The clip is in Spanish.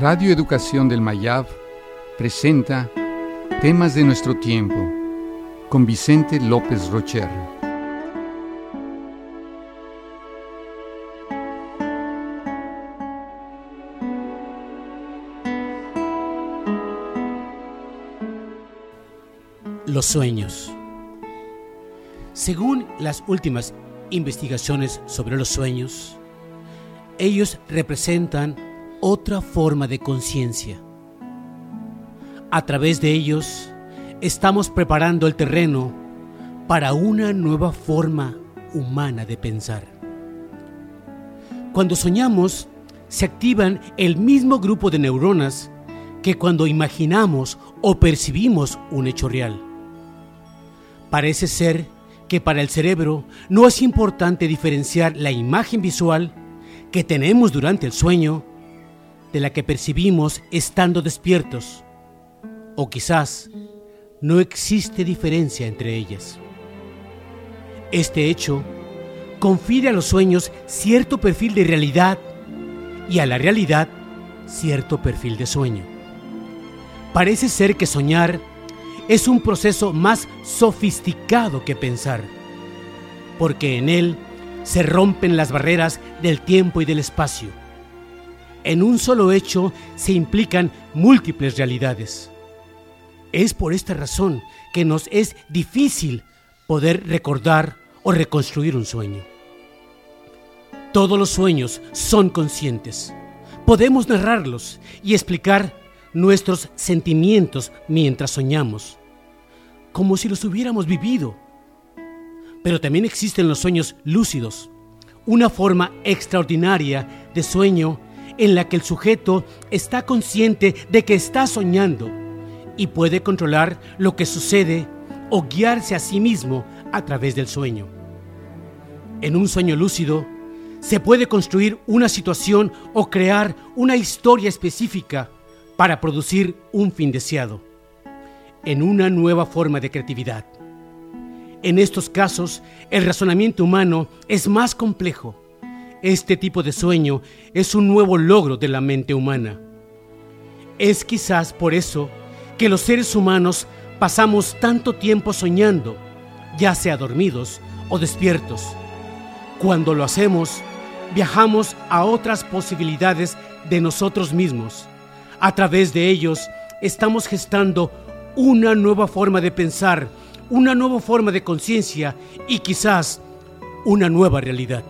Radio Educación del Mayab presenta Temas de nuestro tiempo con Vicente López Rocher. Los sueños. Según las últimas investigaciones sobre los sueños, ellos representan otra forma de conciencia. A través de ellos estamos preparando el terreno para una nueva forma humana de pensar. Cuando soñamos, se activan el mismo grupo de neuronas que cuando imaginamos o percibimos un hecho real. Parece ser que para el cerebro no es importante diferenciar la imagen visual que tenemos durante el sueño de la que percibimos estando despiertos. O quizás no existe diferencia entre ellas. Este hecho confiere a los sueños cierto perfil de realidad y a la realidad cierto perfil de sueño. Parece ser que soñar es un proceso más sofisticado que pensar, porque en él se rompen las barreras del tiempo y del espacio. En un solo hecho se implican múltiples realidades. Es por esta razón que nos es difícil poder recordar o reconstruir un sueño. Todos los sueños son conscientes. Podemos narrarlos y explicar nuestros sentimientos mientras soñamos como si los hubiéramos vivido. Pero también existen los sueños lúcidos, una forma extraordinaria de sueño en la que el sujeto está consciente de que está soñando y puede controlar lo que sucede o guiarse a sí mismo a través del sueño. En un sueño lúcido, se puede construir una situación o crear una historia específica para producir un fin deseado en una nueva forma de creatividad. En estos casos, el razonamiento humano es más complejo. Este tipo de sueño es un nuevo logro de la mente humana. Es quizás por eso que los seres humanos pasamos tanto tiempo soñando, ya sea dormidos o despiertos. Cuando lo hacemos, viajamos a otras posibilidades de nosotros mismos. A través de ellos, estamos gestando una nueva forma de pensar, una nueva forma de conciencia y quizás una nueva realidad.